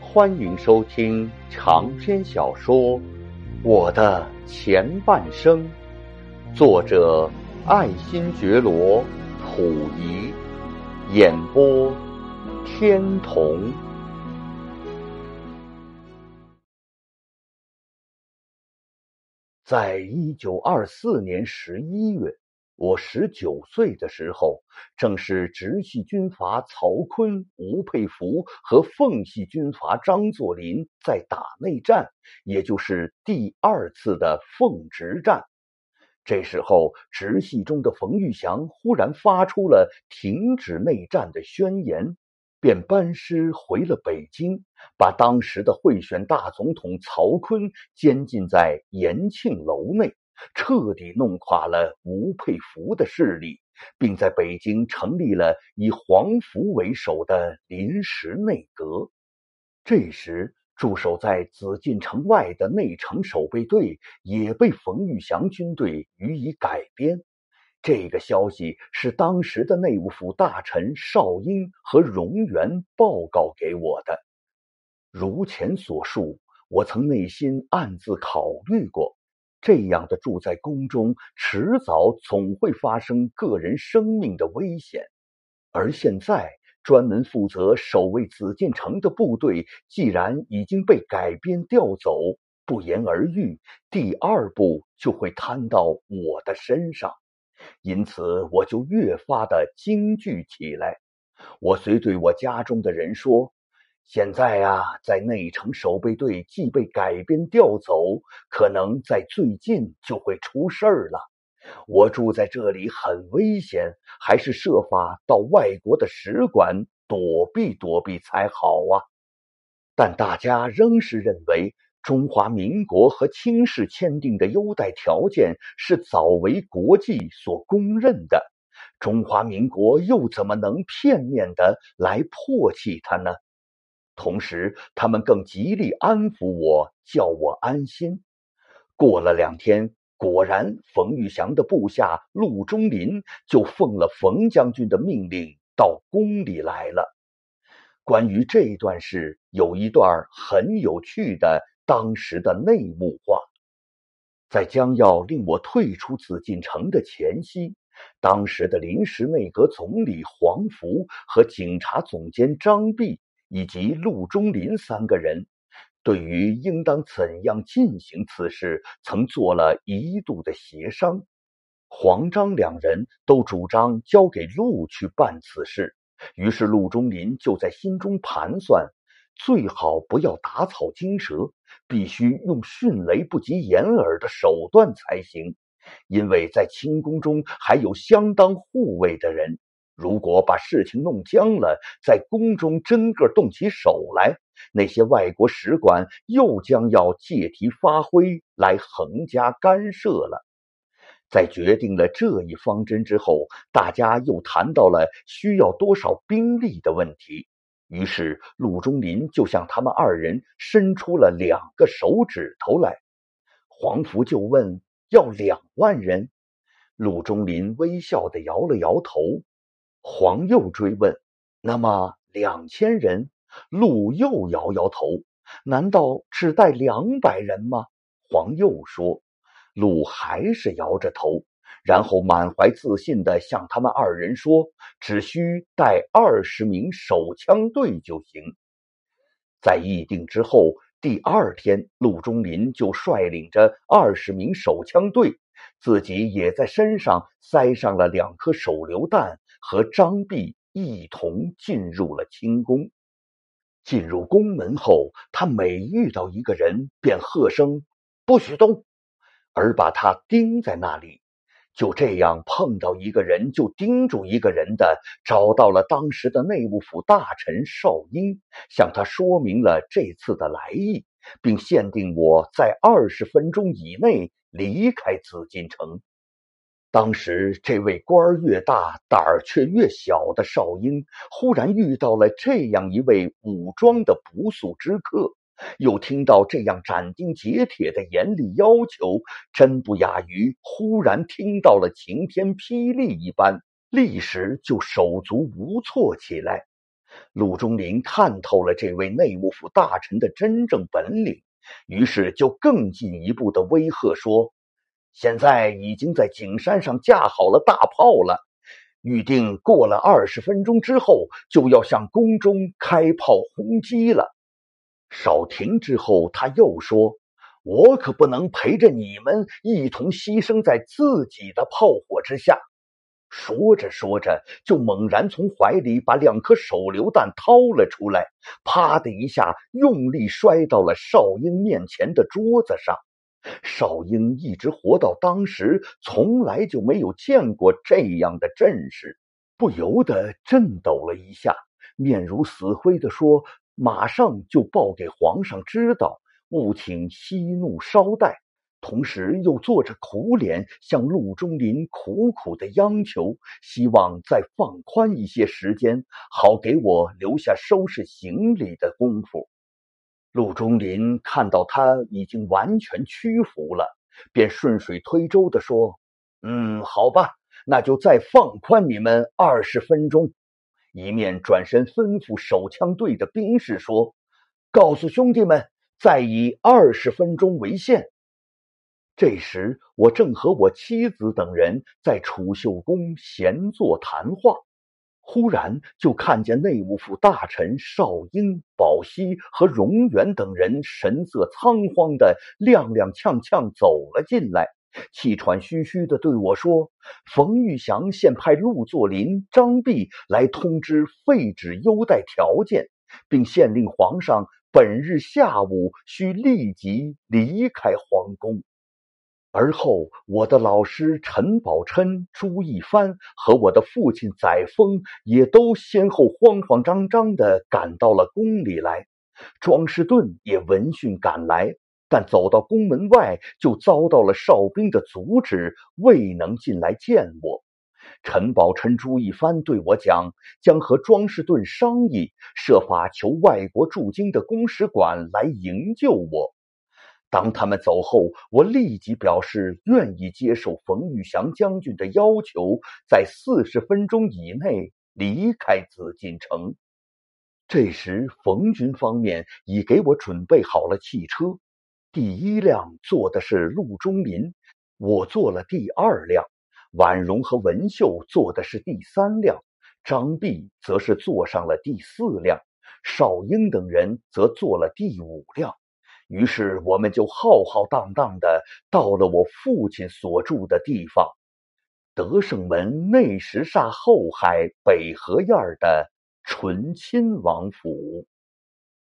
欢迎收听长篇小说《我的前半生》，作者爱新觉罗·溥仪，演播天童。在一九二四年十一月。我十九岁的时候，正是直系军阀曹锟、吴佩孚和奉系军阀张作霖在打内战，也就是第二次的奉直战。这时候，直系中的冯玉祥忽然发出了停止内战的宣言，便班师回了北京，把当时的贿选大总统曹锟监禁在延庆楼内。彻底弄垮了吴佩孚的势力，并在北京成立了以黄福为首的临时内阁。这时，驻守在紫禁城外的内城守备队也被冯玉祥军队予以改编。这个消息是当时的内务府大臣邵英和荣源报告给我的。如前所述，我曾内心暗自考虑过。这样的住在宫中，迟早总会发生个人生命的危险。而现在，专门负责守卫紫禁城的部队既然已经被改编调走，不言而喻，第二步就会摊到我的身上。因此，我就越发的惊惧起来。我遂对我家中的人说。现在啊，在内城守备队既被改编调走，可能在最近就会出事儿了。我住在这里很危险，还是设法到外国的使馆躲避躲避才好啊。但大家仍是认为中华民国和清室签订的优待条件是早为国际所公认的，中华民国又怎么能片面的来唾弃它呢？同时，他们更极力安抚我，叫我安心。过了两天，果然，冯玉祥的部下陆中林就奉了冯将军的命令到宫里来了。关于这段事，有一段很有趣的当时的内幕话：在将要令我退出紫禁城的前夕，当时的临时内阁总理黄福和警察总监张弼。以及陆中林三个人，对于应当怎样进行此事，曾做了一度的协商。黄章两人都主张交给陆去办此事，于是陆中林就在心中盘算：最好不要打草惊蛇，必须用迅雷不及掩耳的手段才行，因为在清宫中还有相当护卫的人。如果把事情弄僵了，在宫中真个动起手来，那些外国使馆又将要借题发挥来横加干涉了。在决定了这一方针之后，大家又谈到了需要多少兵力的问题。于是陆中林就向他们二人伸出了两个手指头来。黄福就问：“要两万人？”陆中林微笑的摇了摇头。黄又追问：“那么两千人？”陆又摇摇头：“难道只带两百人吗？”黄又说：“陆还是摇着头，然后满怀自信的向他们二人说：‘只需带二十名手枪队就行。’”在议定之后，第二天，陆中林就率领着二十名手枪队，自己也在身上塞上了两颗手榴弹。和张弼一同进入了清宫。进入宫门后，他每遇到一个人，便喝声“不许动”，而把他盯在那里。就这样，碰到一个人就盯住一个人的，找到了当时的内务府大臣邵英，向他说明了这次的来意，并限定我在二十分钟以内离开紫禁城。当时，这位官儿越大，胆儿却越小的少英，忽然遇到了这样一位武装的不速之客，又听到这样斩钉截铁的严厉要求，真不亚于忽然听到了晴天霹雳一般，立时就手足无措起来。鲁中林看透了这位内务府大臣的真正本领，于是就更进一步的威吓说：“现在已经在景山上架好了大炮了，预定过了二十分钟之后就要向宫中开炮轰击了。”少停之后，他又说。我可不能陪着你们一同牺牲在自己的炮火之下。说着说着，就猛然从怀里把两颗手榴弹掏了出来，啪的一下，用力摔到了少英面前的桌子上。少英一直活到当时，从来就没有见过这样的阵势，不由得震抖了一下，面如死灰的说：“马上就报给皇上知道。”务请息怒稍待，同时又做着苦脸，向陆中林苦苦的央求，希望再放宽一些时间，好给我留下收拾行李的功夫。陆中林看到他已经完全屈服了，便顺水推舟的说：“嗯，好吧，那就再放宽你们二十分钟。”一面转身吩咐手枪队的兵士说：“告诉兄弟们。”再以二十分钟为限。这时，我正和我妻子等人在储秀宫闲坐谈话，忽然就看见内务府大臣邵英、宝熙和荣元等人神色仓皇的踉踉跄跄走了进来，气喘吁吁的对我说：“冯玉祥现派陆作霖、张弼来通知废止优待条件，并限令皇上。”本日下午需立即离开皇宫，而后我的老师陈宝琛、朱一帆和我的父亲载沣也都先后慌慌张张的赶到了宫里来。庄士顿也闻讯赶来，但走到宫门外就遭到了哨兵的阻止，未能进来见我。陈宝琛、朱一帆对我讲，将和庄士顿商议，设法求外国驻京的公使馆来营救我。当他们走后，我立即表示愿意接受冯玉祥将军的要求，在四十分钟以内离开紫禁城。这时，冯军方面已给我准备好了汽车，第一辆坐的是陆中林，我坐了第二辆。婉容和文秀坐的是第三辆，张弼则是坐上了第四辆，少英等人则坐了第五辆。于是我们就浩浩荡荡的到了我父亲所住的地方——德胜门内什刹后海北河沿的醇亲王府。